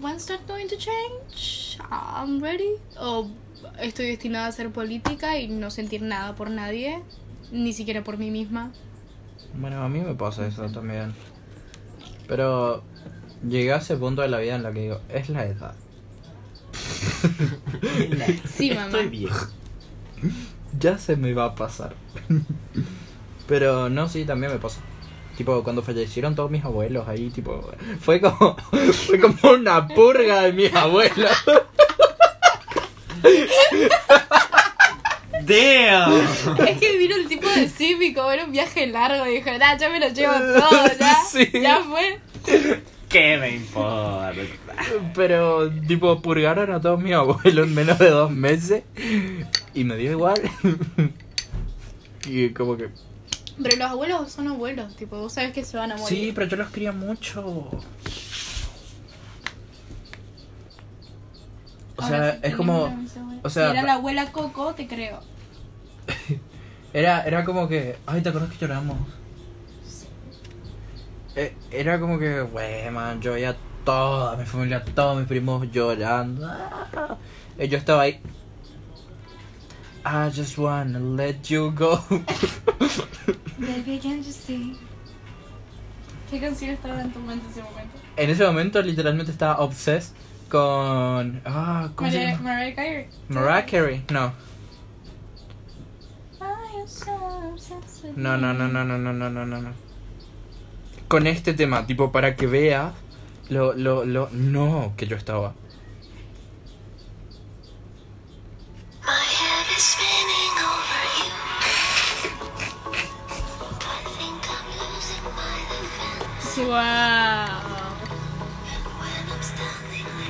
when's that going to change? I'm ready. O estoy destinada a hacer política y no sentir nada por nadie, ni siquiera por mí misma. Bueno, a mí me pasa eso también. Pero llegué a ese punto de la vida en la que digo, es la edad. Sí, mamá. Estoy viejo. Ya se me va a pasar. Pero no, sí, también me pasa. Tipo, cuando fallecieron todos mis abuelos ahí, tipo, fue como, fue como una purga de mis abuelos. Damn. Es que vino el tipo de cívico, era un viaje largo y dijo, nah, yo me lo llevo todo, ya, Sí. ya fue. ¿Qué me importa? Pero, tipo, purgaron a todos mis abuelos en menos de dos meses. Y me dio igual. Y como que, Pero los abuelos son abuelos, tipo, vos sabés que se van a morir. Sí, pero yo los quería mucho. O Ahora sea, sí, es ¿quién como. o sea, si era la abuela Coco, te creo. Era, era como que. Ay, ¿te acuerdas que lloramos? Eh, Era como que, wey, man, yo veía toda mi familia, todos mis primos llorando. Ah. Yo estaba ahí. I just wanna let you go. Baby, can't you see? ¿Qué canción estaba en tu mente en ese momento? en ese momento, literalmente estaba obsessed con. Ah, ¿cómo se Mariah, llama? Mariah Carey. Mariah Carey. No. No, no, no, no, no, no, no, no, no, no. Con este tema, tipo, para que vea lo, lo, lo, no, que yo estaba. Wow.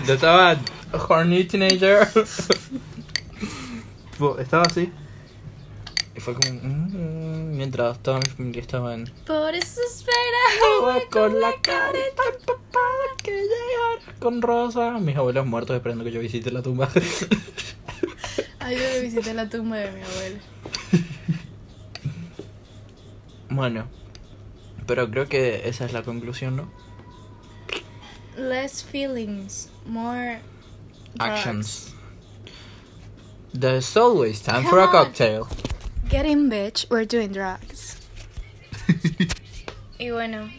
Yo estaba horny teenager. Estaba así. Y fue como. mm, mientras toda mi familia estaba en. Por eso espera. con la carita empapada que llegara con rosa. Mis abuelos muertos esperando que yo visite la tumba. Ay, yo visité la tumba de mi abuelo. bueno, pero creo que esa es la conclusión, ¿no? Less feelings, more drugs. Actions. There's always time for a on. cocktail. Getting bitch, we're doing drugs. y bueno,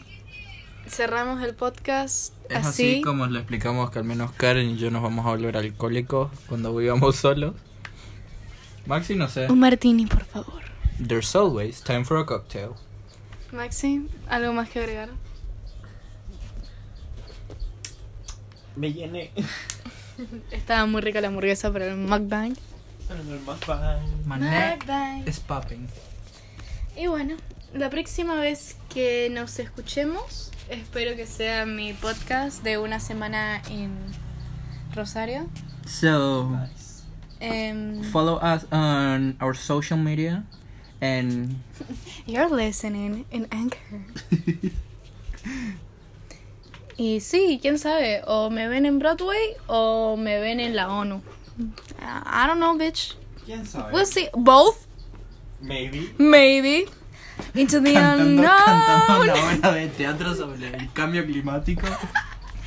cerramos el podcast Es así. así como le explicamos que al menos Karen y yo nos vamos a volver alcohólicos cuando vivamos solos. Maxi, no sé. Un martini, por favor. There's always time for a cocktail. Maxi, ¿algo más que agregar? Me llené. Estaba muy rica la hamburguesa para el mukbang. Mukbang. es popping. Y bueno, la próxima vez que nos escuchemos, espero que sea mi podcast de una semana en Rosario. So, Em, follow us on our social media and you're listening in Anchor. y sí, quién sabe, o me ven en Broadway o me ven en la ONU. I don't know, bitch. ¿Quién sabe? We'll see. Both, Maybe. maybe. Into the cantando, cantando unknown. una obra de teatro sobre el cambio climático.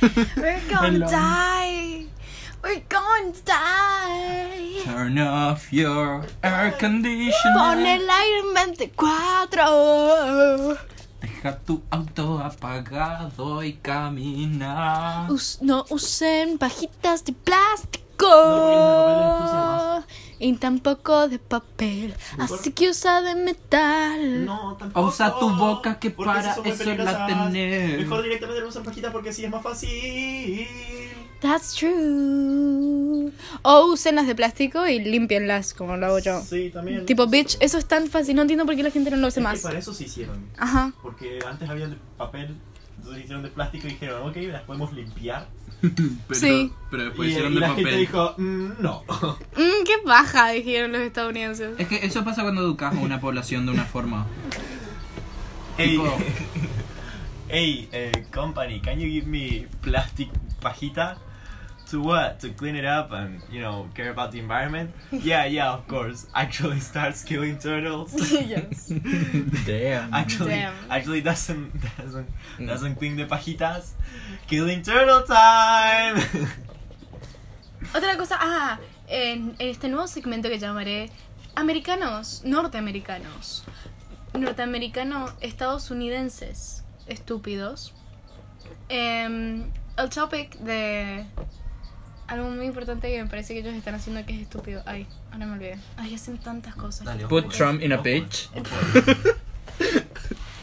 We're gonna die. We're going to die. Turn off your air Pon conditioner. el aire en 24. Deja tu auto apagado y camina. Us- no usen pajitas de plástico. No, y tampoco de papel. Así que usa de metal. No, tampoco. Usa tu boca que Porque para muy eso la tenés. Mejor directamente lo usan pajitas porque así es más fácil. That's true. O usen las de plástico y limpienlas como lo hago yo. Sí, también. Tipo, bitch, eso es tan fácil. No entiendo por qué la gente no lo hace Es que más. para eso se hicieron. Ajá. Porque antes había de papel, entonces hicieron de plástico y dijeron, ok, las podemos limpiar. Pero, Sí. pero Y, después hicieron y de la papel. gente dijo, "Mm, no. Mm, qué baja, dijeron los estadounidenses. Es que eso pasa cuando educas a una población de una forma. Hey, Tipo- hey, eh, company, can you give me plastic pajita? To what? To clean it up and, you know, care about the environment? Yeah, yeah, of course. Actually starts killing turtles. yes. Damn. Actually, Damn. actually doesn't doesn't doesn't clean the pajitas. Killing turtle time. Otra cosa, ah, en, en este nuevo segmento que llamaré Americanos, norteamericanos, norteamericanos, estadounidenses, estúpidos. Em, el topic de algo muy importante que me parece que ellos están haciendo que es estúpido. Ay, ahora me olvidé. Ay, hacen tantas cosas. Dale, Put ojo. Trump in a bitch.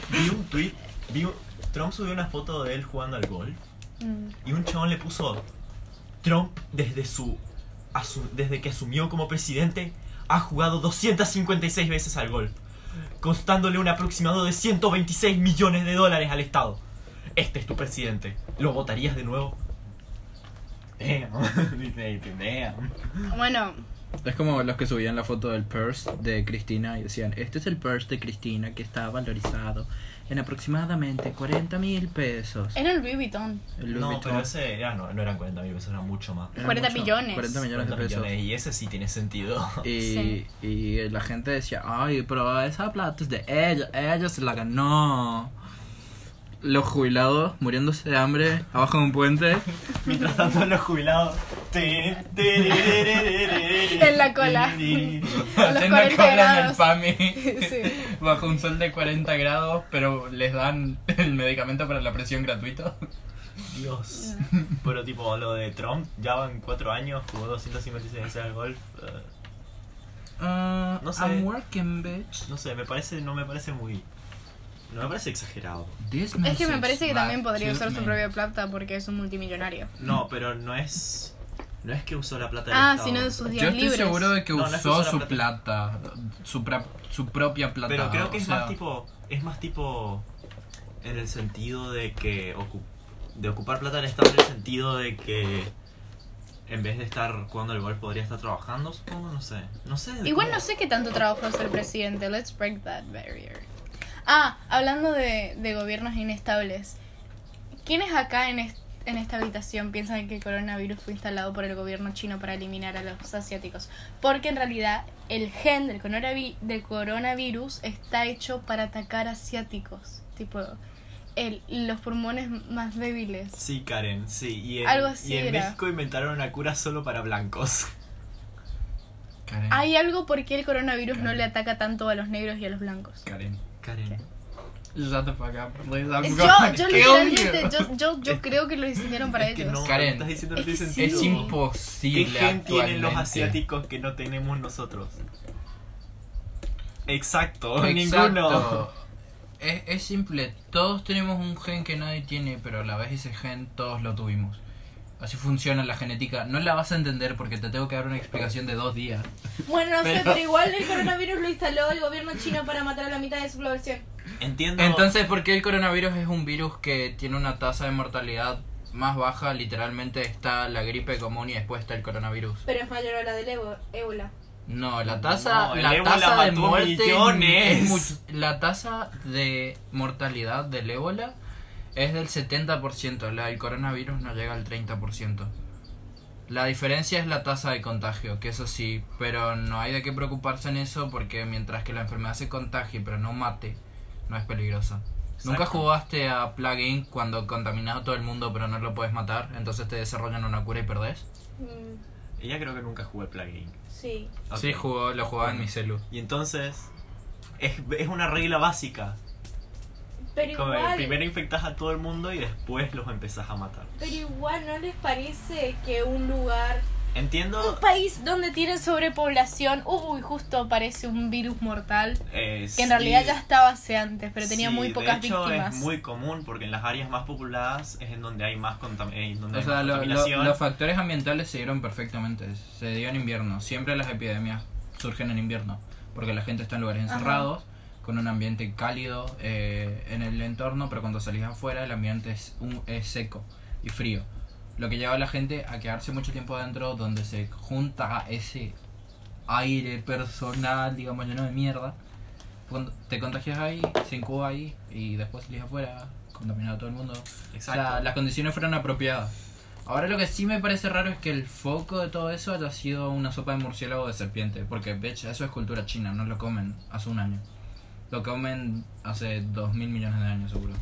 Vi un tweet, vi un- Trump subió una foto de él jugando al golf Mm. y un chabón le puso Trump desde su, asu- desde que asumió como presidente ha jugado 256 veces al golf, costándole un aproximado de 126 millones de dólares al Estado. Este es tu presidente. ¿Lo votarías de nuevo? Damn. Dice, Damn. Bueno, Es como los que subían la foto del purse de Cristina y decían, este es el purse de Cristina que está valorizado en aproximadamente 40 mil pesos. Era el Louis Vuitton. El Louis No, Vuitton. pero ese era, no, no eran 40 mil pesos, eran mucho más. Era 40 millones. 40 millones de 40 pesos. millones, y ese sí tiene sentido. Y, Sí. y la gente decía, ay, pero esa plata es de ella, ella se la ganó. Los jubilados muriéndose de hambre abajo de un puente. Mientras tanto los jubilados... En la cola. los 40 cola en el. PAMI. Sí. Bajo un sol de 40 grados, pero les dan el medicamento para la presión gratuito. Dios. Pero tipo, lo de Trump, ya van 4 años, jugó 256 veces al golf. Ah, No sé. I'm working, bitch. no sé, me parece, no me parece muy... No me parece exagerado. Es que me parece que también podría usar su propia plata porque es un multimillonario. No, pero no es... No es que usó la plata del Ah, Estado. sino de sus días Yo estoy libres. seguro de que No, no es que usó su la plata, su, pra- su propia plata. Pero creo que o es sea, más tipo... Es más tipo... En el sentido de que... ocu- de ocupar plata del Estado en el sentido de que... En vez de estar jugando al golf podría estar trabajando, supongo, no sé. No sé. Igual cómo- no sé qué tanto trabajo hace el presidente. Let's break that barrier. Ah, hablando de, de gobiernos inestables. ¿Quiénes acá en, est- en esta habitación piensan que el coronavirus fue instalado por el gobierno chino para eliminar a los asiáticos? Porque en realidad el gen del, coronavi- del coronavirus está hecho para atacar asiáticos. Tipo, el, los pulmones más débiles. Sí, Karen, sí. Y en, Algo así y en era. México inventaron una cura solo para blancos. Karen. Hay algo por qué el coronavirus no le ataca tanto a los negros y a los blancos. Karen. Karen. Shut the fuck up, please. I'm Yo, gonna yo kill literalmente, you. yo, yo, yo creo que lo diseñaron para Es que ellos. no, Karen, estás diciendo no es que. Es sentido. ¿Qué imposible gen tienen los asiáticos que no tenemos nosotros? Exacto, Exacto. ninguno. Es, es simple, todos tenemos un gen que nadie tiene, pero a la vez ese gen todos lo tuvimos. Así funciona la genética. No la vas a entender porque te tengo que dar una explicación de dos días. Bueno, no sé, Pero- igual el coronavirus lo instaló el gobierno chino para matar a la mitad de su población. Entiendo. Entonces, ¿por qué el coronavirus es un virus que tiene una tasa de mortalidad más baja? Literalmente está la gripe común y después está el coronavirus. Pero es mayor a la del ébola. No, la tasa, No, la tasa de muerte millones. es much- la tasa de mortalidad del ébola es del 70%, la del coronavirus no llega al 30%. La diferencia es la tasa de contagio, que eso sí, pero no hay de qué preocuparse en eso porque mientras que la enfermedad se contagie pero no mate, no es peligrosa. ¿Nunca jugaste a Plague Inc. cuando contaminas a todo el mundo pero no lo puedes matar? Entonces te desarrollan una cura y perdés. Ella creo que nunca jugó el plugin. sí. Sí, jugó, lo jugaba en mi celu. Y entonces. Es, es una regla básica. Pero Como igual, primero infectas a todo el mundo y después los empezás a matar. pero igual, ¿no les parece que un lugar, un Entiendo. país donde tiene sobrepoblación, uy, justo aparece un virus mortal, eh, que en realidad sí, ya estaba hace antes, pero tenía sí, muy pocas de hecho, víctimas? Es muy común porque en las áreas más pobladas es en donde hay más, contam- eh, donde O hay sea, más lo- lo- contaminación. los factores ambientales se dieron perfectamente. Se dio en invierno. Siempre las epidemias surgen en invierno. Porque la gente está en lugares Ajá. Con un ambiente cálido eh, en el entorno, pero cuando salís afuera el ambiente es, un- es seco y frío. Lo que lleva a la gente a quedarse mucho tiempo adentro, donde se junta ese aire personal, digamos, lleno de mierda. Cuando te contagias ahí, se incuba ahí y después salís afuera, contaminado a todo el mundo. Exacto. O sea, las condiciones fueron apropiadas. Ahora lo que sí me parece raro es que el foco de todo eso haya sido una sopa de murciélago de serpiente. Porque, bitch, eso es cultura china, no lo comen hace un año. Lo comen hace dos mil millones de años, seguro.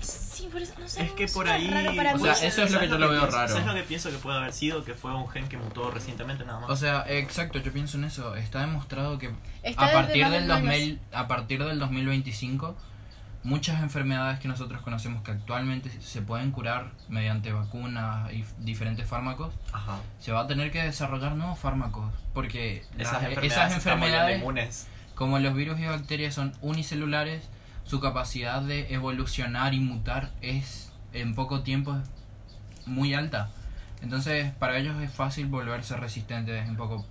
Sí, por eso no sé. Es que por ahí. raro para O sea, eso es lo que yo lo veo raro. ¿Sabes lo que pienso que puede haber sido? Que fue un gen que mutó recientemente nada más. O sea, exacto, yo pienso en eso. Está demostrado que Está a partir, del de nueve 2000, a partir del 2025, muchas enfermedades que nosotros conocemos que actualmente se pueden curar mediante vacunas y diferentes fármacos, Ajá. se va a tener que desarrollar nuevos fármacos. Porque Esas las- enfermedades, esas enfermedades. Como los virus y bacterias son unicelulares, su capacidad de evolucionar y mutar es en poco tiempo muy alta. Entonces, para ellos es fácil volverse resistentes en poco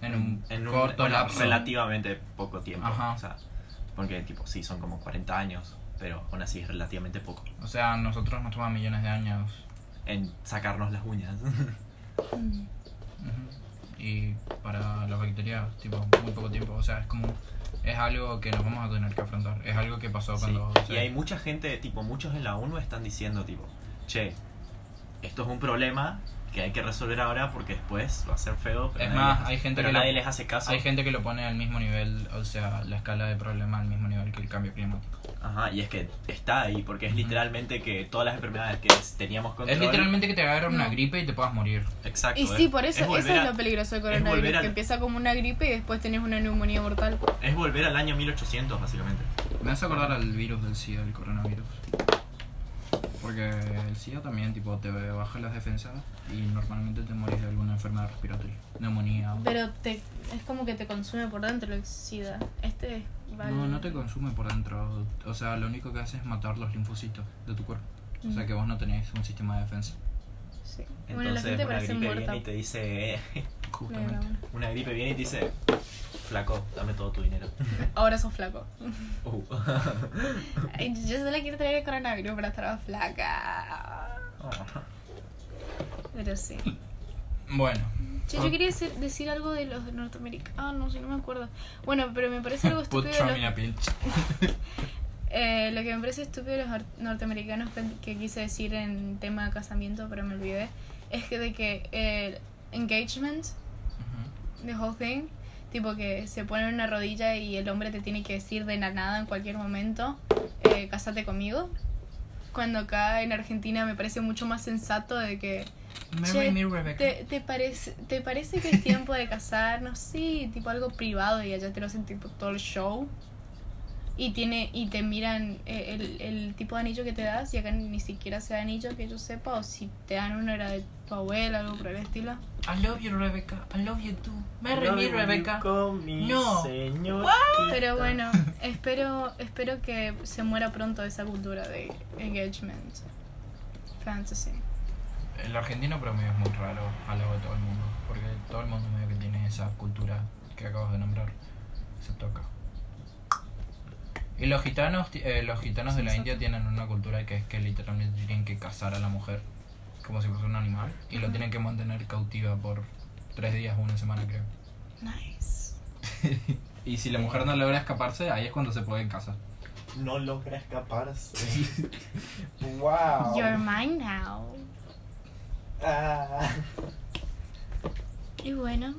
en un en un corto bueno, lapso. relativamente poco tiempo. Ajá. O sea, porque tipo, sí, son como 40 años, pero aún así es relativamente poco. O sea, nosotros nos toma millones de años. En sacarnos las uñas. Ujú. Y para las bacterias, tipo, muy poco tiempo. O sea, es como. Es algo que nos vamos a tener que afrontar. Es algo que pasó Sí, cuando. Y hay mucha gente, tipo, muchos en la ONU están diciendo, tipo, che, esto es un problema que hay que resolver ahora porque después va a ser feo. Pero Es nadie más, les- hay gente pero que nadie lo- les hace caso. Hay gente que lo pone al mismo nivel, o sea, la escala de problema al mismo nivel que el cambio climático. Ajá, y es que está ahí porque es literalmente que todas las enfermedades que teníamos control. Es literalmente que te agarra una No. gripe y te puedas morir. Exacto. Y es- sí, por eso, es eso es a- lo peligroso del es coronavirus, al- que empieza como una gripe y después tenés una neumonía mortal. Es volver al año 1800, básicamente. Me hace acordar al virus del SIDA, el coronavirus. Porque el SIDA también, tipo, te baja las defensas y normalmente te morís de alguna enfermedad respiratoria. Neumonía. o- Pero te, es como que te consume por dentro el SIDA. Este es... vale. No, no te consume por dentro. O sea, lo único que hace es matar los linfocitos de tu cuerpo. O sea que vos no tenés un sistema de defensa. Sí. Entonces, Bueno, la gente una parece gripe muerta. viene y te dice. Justamente. Una gripe viene y te dice. Flaco, dame todo tu dinero. Ahora sos flaco. Uh. Yo solo quiero tener el coronavirus para estar más flaca. Pero sí. Bueno. Che, yo quería decir, decir algo de los norteamericanos. Ah, no sé, no me acuerdo. Bueno, pero me parece algo Put estúpido. Trump de in los- a pinch. eh, lo que me parece estúpido de los nor- norteamericanos que, quise decir en tema de casamiento, pero me olvidé, es que de que el engagement, Ujú. the whole thing, tipo que se pone en una rodilla y el hombre te tiene que decir de la nada en cualquier momento, eh, cásate conmigo. Cuando acá en Argentina me parece mucho más sensato de que Marry me, Rebecca. ¿Te, te, parece, ¿Te parece que es tiempo de casarnos? Sí, tipo algo privado y allá te lo hacen tipo todo el show. Y tiene y te miran eh, el, el tipo de anillo que te das y acá ni siquiera sea anillo que yo sepa o si te dan uno era de tu abuela algo por el estilo. I love you, Rebecca. I love you too. Marry me, Rebecca. mi No. señorita. Pero bueno, espero espero que se muera pronto esa cultura de engagement fantasy. El argentino promedio es muy raro a lo de todo el mundo. Porque todo el mundo medio que tiene esa cultura que acabas de nombrar. Excepto acá. Y los gitanos, eh, los gitanos de la India tienen una cultura que es que literalmente tienen que cazar a la mujer como si fuese un animal y lo tienen que mantener cautiva por tres días o una semana creo. Nice. Y si la mujer no logra escaparse, ahí es cuando se pueden casar. No logra escaparse. wow. You're mine now. Ah. Y bueno,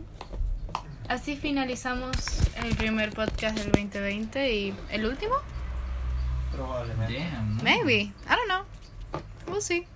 así finalizamos el primer podcast del 2020 y el último, Probablemente. Damn. maybe, I don't know, we'll see.